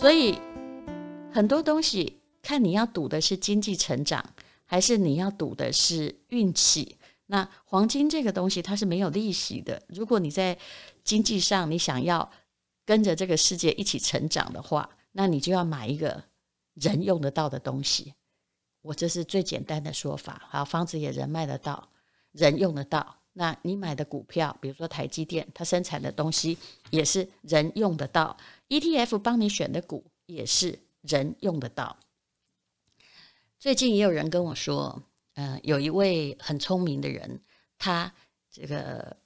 所以很多东西看你要赌的是经济成长，还是你要赌的是运气。那黄金这个东西它是没有利息的。如果你在经济上你想要跟着这个世界一起成长的话，那你就要买一个人用得到的东西。我这是最简单的说法。好，房子也人卖得到，人用得到。那你买的股票，比如说台积电，它生产的东西也是人用得到。ETF 帮你选的股也是人用得到。最近也有人跟我说，嗯、呃，有一位很聪明的人，他这个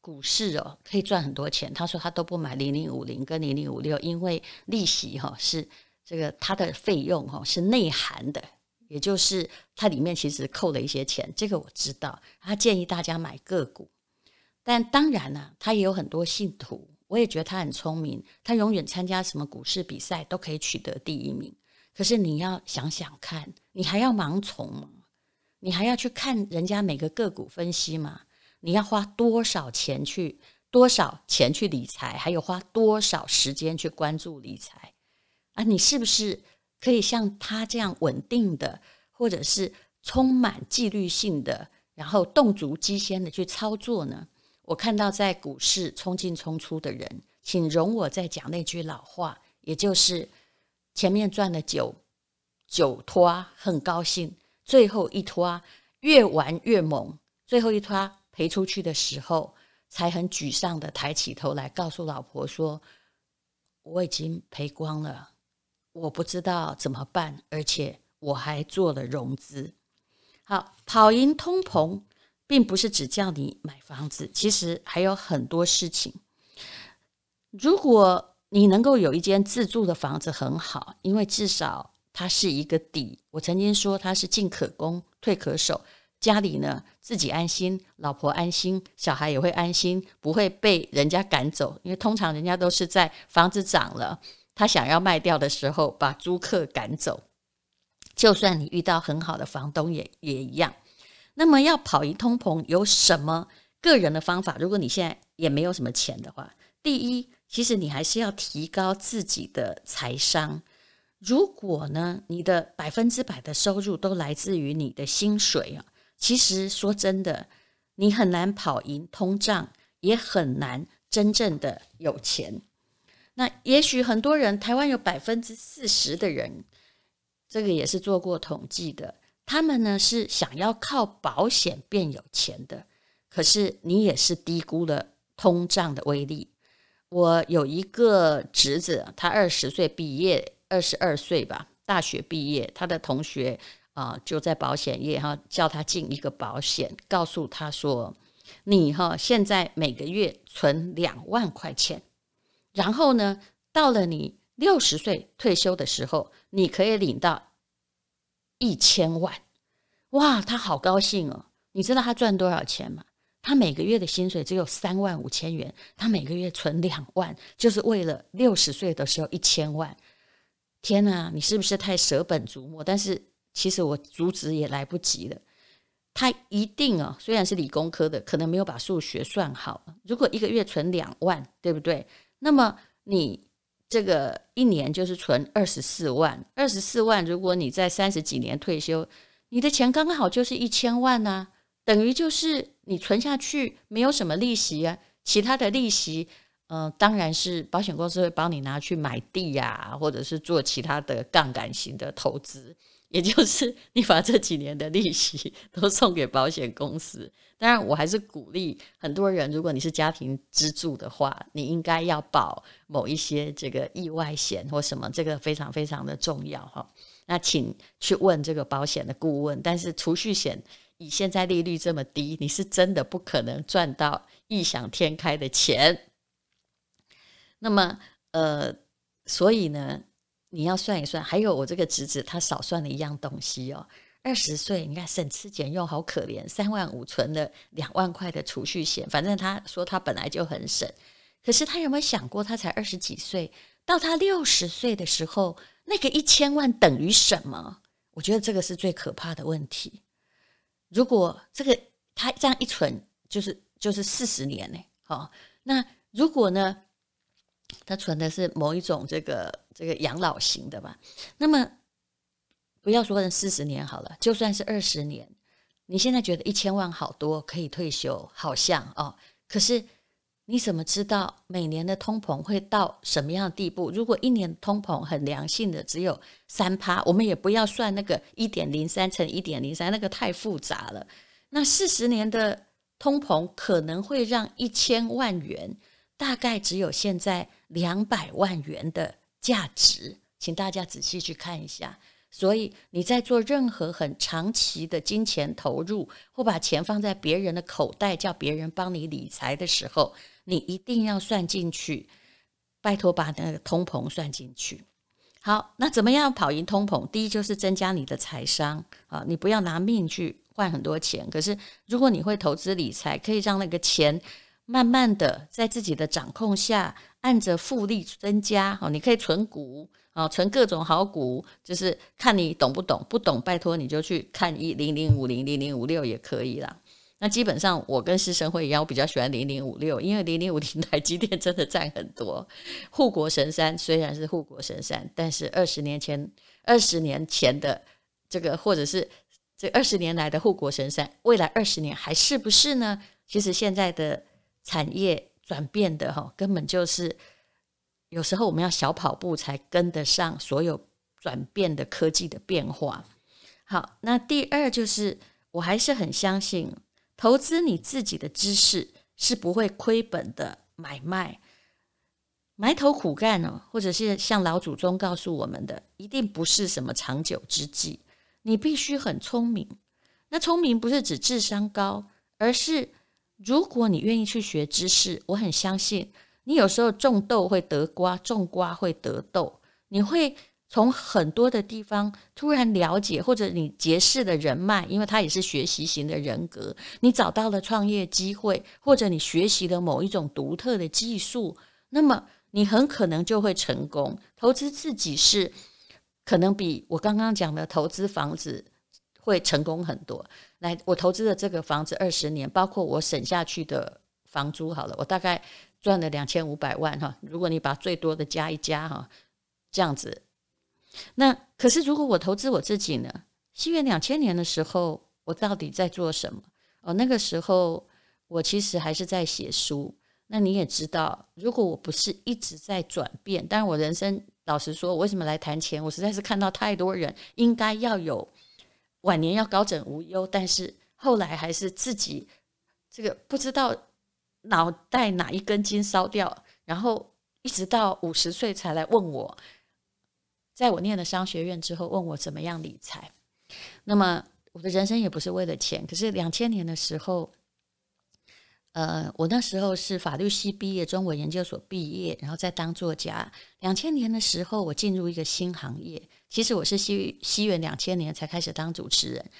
股市哦可以赚很多钱。他说他都不买零零五零跟零零五六，因为利息哈、哦、是这个他的费用哈、哦、是内含的。也就是它里面其实扣了一些钱，这个我知道。他建议大家买个股，但当然呢、他也有很多信徒，我也觉得他很聪明，他永远参加什么股市比赛都可以取得第一名。可是你要想想看，你还要盲从吗？你还要去看人家每个个股分析吗？你要花多少钱去多少钱去理财，还有花多少时间去关注理财啊？你是不是？可以像他这样稳定的，或者是充满纪律性的，然后动足机先的去操作呢？我看到在股市冲进冲出的人，请容我再讲那句老话，也就是前面赚了九九拖很高兴，最后一拖越玩越猛，最后一拖赔出去的时候，才很沮丧的抬起头来告诉老婆说：“我已经赔光了。”我不知道怎么办，而且我还做了融资。好，跑赢通膨，并不是只叫你买房子，其实还有很多事情。如果你能够有一间自住的房子，很好，因为至少它是一个底。我曾经说，它是进可攻，退可守。家里呢，自己安心，老婆安心，小孩也会安心，不会被人家赶走。因为通常人家都是在房子涨了。他想要卖掉的时候，把租客赶走。就算你遇到很好的房东也，也一样。那么，要跑赢通膨有什么个人的方法？如果你现在也没有什么钱的话，第一，其实你还是要提高自己的财商。如果呢，你的百分之百的收入都来自于你的薪水啊，其实说真的，你很难跑赢通胀，也很难真正的有钱。那也许很多人，台湾有百分之四十的人，这个也是做过统计的，他们呢是想要靠保险变有钱的。可是你也是低估了通胀的威力。我有一个侄子，他二十岁毕业，二十二岁吧，大学毕业，他的同学啊、就在保险业哈，叫他进一个保险，告诉他说：“你哈现在每个月存两万块钱。”然后呢，到了你六十岁退休的时候，你可以领到一千万，哇，他好高兴哦！你知道他赚多少钱吗？他每个月的薪水只有三万五千元，他每个月存两万，就是为了六十岁的时候一千万。天哪，你是不是太舍本逐末？但是其实我阻止也来不及了。他一定啊，虽然是理工科的，可能没有把数学算好。如果一个月存两万，对不对？那么你这个一年就是存二十四万，二十四万，如果你在三十几年退休，你的钱刚刚好就是一千万呢，等于就是你存下去没有什么利息啊，其他的利息，呃，当然是保险公司会帮你拿去买地呀、或者是做其他的杠杆型的投资。也就是你把这几年的利息都送给保险公司。当然，我还是鼓励很多人，如果你是家庭支柱的话，你应该要保某一些这个意外险或什么，这个非常非常的重要哈。那请去问这个保险的顾问。但是储蓄险以现在利率这么低，你是真的不可能赚到异想天开的钱。那么，呃，所以呢？你要算一算，还有我这个侄子，他少算了一样东西哦。二十岁，你看省吃俭用，好可怜，三万五存了两万块的储蓄险。反正他说他本来就很省，可是他有没有想过，他才二十几岁，到他六十岁的时候，那个一千万等于什么？我觉得这个是最可怕的问题。如果这个他这样一存，就是就是四十年呢。好，那如果呢？他存的是某一种这个这个养老型的吧。那么不要说四十年好了，就算是二十年，你现在觉得一千万好多可以退休，好像哦，可是。你怎么知道每年的通膨会到什么样的地步？如果一年通膨很良性的只有三趴，我们也不要算那个一点零三乘一点零三，那个太复杂了。那四十年的通膨可能会让一千万元大概只有现在两百万元的价值，请大家仔细去看一下。所以你在做任何很长期的金钱投入，或把钱放在别人的口袋，叫别人帮你理财的时候，你一定要算进去。拜托，把那个通膨算进去。好，那怎么样跑赢通膨？第一就是增加你的财商啊，你不要拿命去换很多钱。可是如果你会投资理财，可以让那个钱慢慢的在自己的掌控下，按着复利增加。哦，你可以存股。啊，存各种好股，就是看你懂不懂，不懂拜托你就去看一零零五零零零五六也可以啦。那基本上我跟施生辉一样，我比较喜欢零零五六，因为零零五零台积电真的占很多。护国神山虽然是护国神山，但是二十年前二十年前的这个，或者是这二十年来的护国神山，未来二十年还是不是呢？其实现在的产业转变的哈，根本就是。有时候我们要小跑步才跟得上所有转变的科技的变化。好，那第二就是，我还是很相信，投资你自己的知识是不会亏本的买卖。埋头苦干呢，或者是像老祖宗告诉我们的，一定不是什么长久之计。你必须很聪明。那聪明不是指智商高，而是如果你愿意去学知识，我很相信。你有时候种豆会得瓜，种瓜会得豆。你会从很多的地方突然了解，或者你结识的人脉，因为他也是学习型的人格，你找到了创业机会，或者你学习了某一种独特的技术，那么你很可能就会成功。投资自己是可能比我刚刚讲的投资房子会成功很多。来，我投资的这个房子二十年，包括我省下去的房租，好了，我大概。赚了两千五百万哈，如果你把最多的加一加哈，这样子，那可是如果我投资我自己呢？西元两千年的时候，我到底在做什么？哦，那个时候我其实还是在写书。那你也知道，如果我不是一直在转变，但我人生老实说，我为什么来谈钱？我实在是看到太多人应该要有晚年要高枕无忧，但是后来还是自己这个不知道。脑袋哪一根筋烧掉，然后一直到五十岁才来问我，在我念了商学院之后，问我怎么样理财。那么我的人生也不是为了钱，可是两千年的时候，呃，我那时候是法律系毕业，中文研究所毕业，然后再当作家。两千年的时候，我进入一个新行业。其实我是西西元两千年才开始当主持人。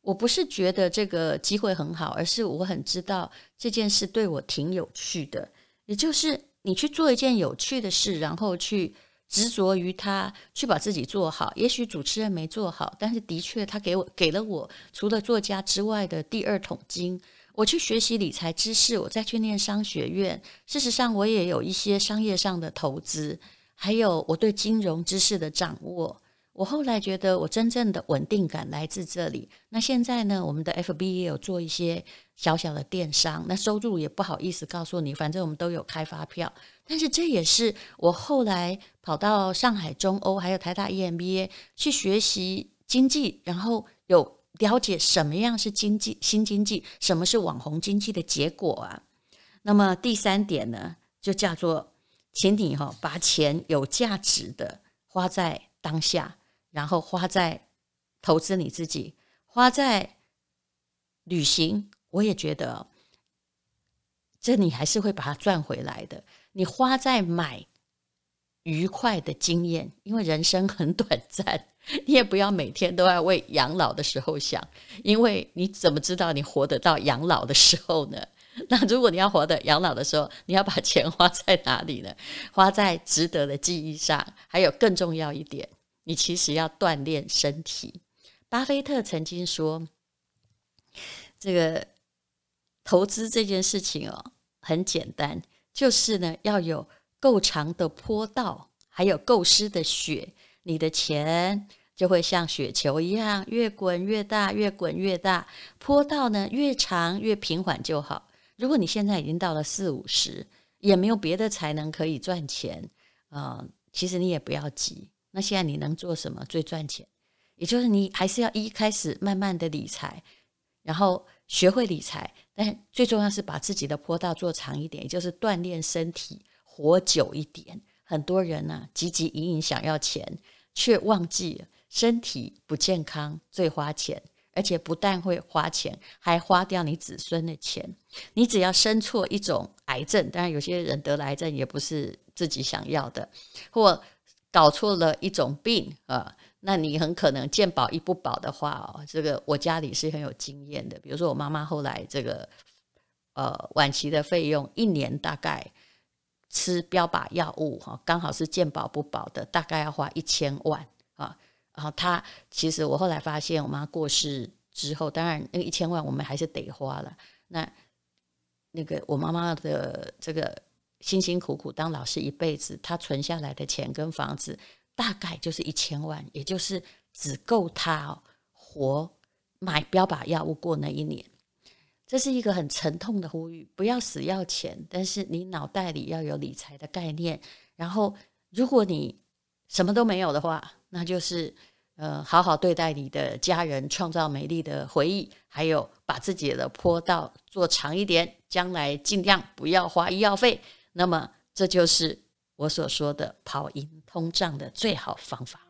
我不是觉得这个机会很好，而是我很知道这件事对我挺有趣的。也就是你去做一件有趣的事，然后去执着于它，去把自己做好。也许主持人没做好，但是的确他给我给了我除了作家之外的第二桶金。我去学习理财知识，我再去念商学院。事实上，我也有一些商业上的投资，还有我对金融知识的掌握。我后来觉得，我真正的稳定感来自这里。那现在呢，我们的 FB 也有做一些小小的电商，那收入也不好意思告诉你，反正我们都有开发票。但是这也是我后来跑到上海中欧还有台大 EMBA 去学习经济，然后有了解什么样是经济新经济，什么是网红经济的结果啊。那么第三点呢，就叫做，请你哈把钱有价值的花在当下。然后花在投资你自己，花在旅行，我也觉得这你还是会把它赚回来的。你花在买愉快的经验，因为人生很短暂，你也不要每天都要为养老的时候想，因为你怎么知道你活得到养老的时候呢？那如果你要活得养老的时候，你要把钱花在哪里呢？花在值得的记忆上，还有更重要一点。你其实要锻炼身体。巴菲特曾经说：“这个投资这件事情哦，很简单，就是呢要有够长的坡道，还有够湿的雪，你的钱就会像雪球一样越滚越大，越滚越大。坡道呢越长越平缓就好。如果你现在已经到了四五十，也没有别的才能可以赚钱啊、其实你也不要急。那现在你能做什么最赚钱？也就是你还是要一开始慢慢的理财，然后学会理财，但最重要是把自己的坡道做长一点，也就是锻炼身体。活久一点，很多人呢、汲汲营营想要钱，却忘记了身体不健康最花钱，而且不但会花钱，还花掉你子孙的钱。你只要生错一种癌症，当然有些人得了癌症也不是自己想要的，或搞错了一种病啊，那你很可能健保一不保的话哦，这个我家里是很有经验的，比如说我妈妈后来这个呃晚期的费用一年大概。吃标靶药物哈，刚好是健保不保的，大概要花一千万啊。然后他其实我后来发现，我妈过世之后，当然那个一千万我们还是得花了。那那个我妈妈的这个辛辛苦苦当老师一辈子，他存下来的钱跟房子大概就是一千万，也就是只够他活买标靶药物过那一年。这是一个很沉痛的呼吁，不要死要钱，但是你脑袋里要有理财的概念。然后，如果你什么都没有的话，那就是呃，好好对待你的家人，创造美丽的回忆，还有把自己的坡道做长一点，将来尽量不要花医药费。那么，这就是我所说的跑赢通胀的最好方法。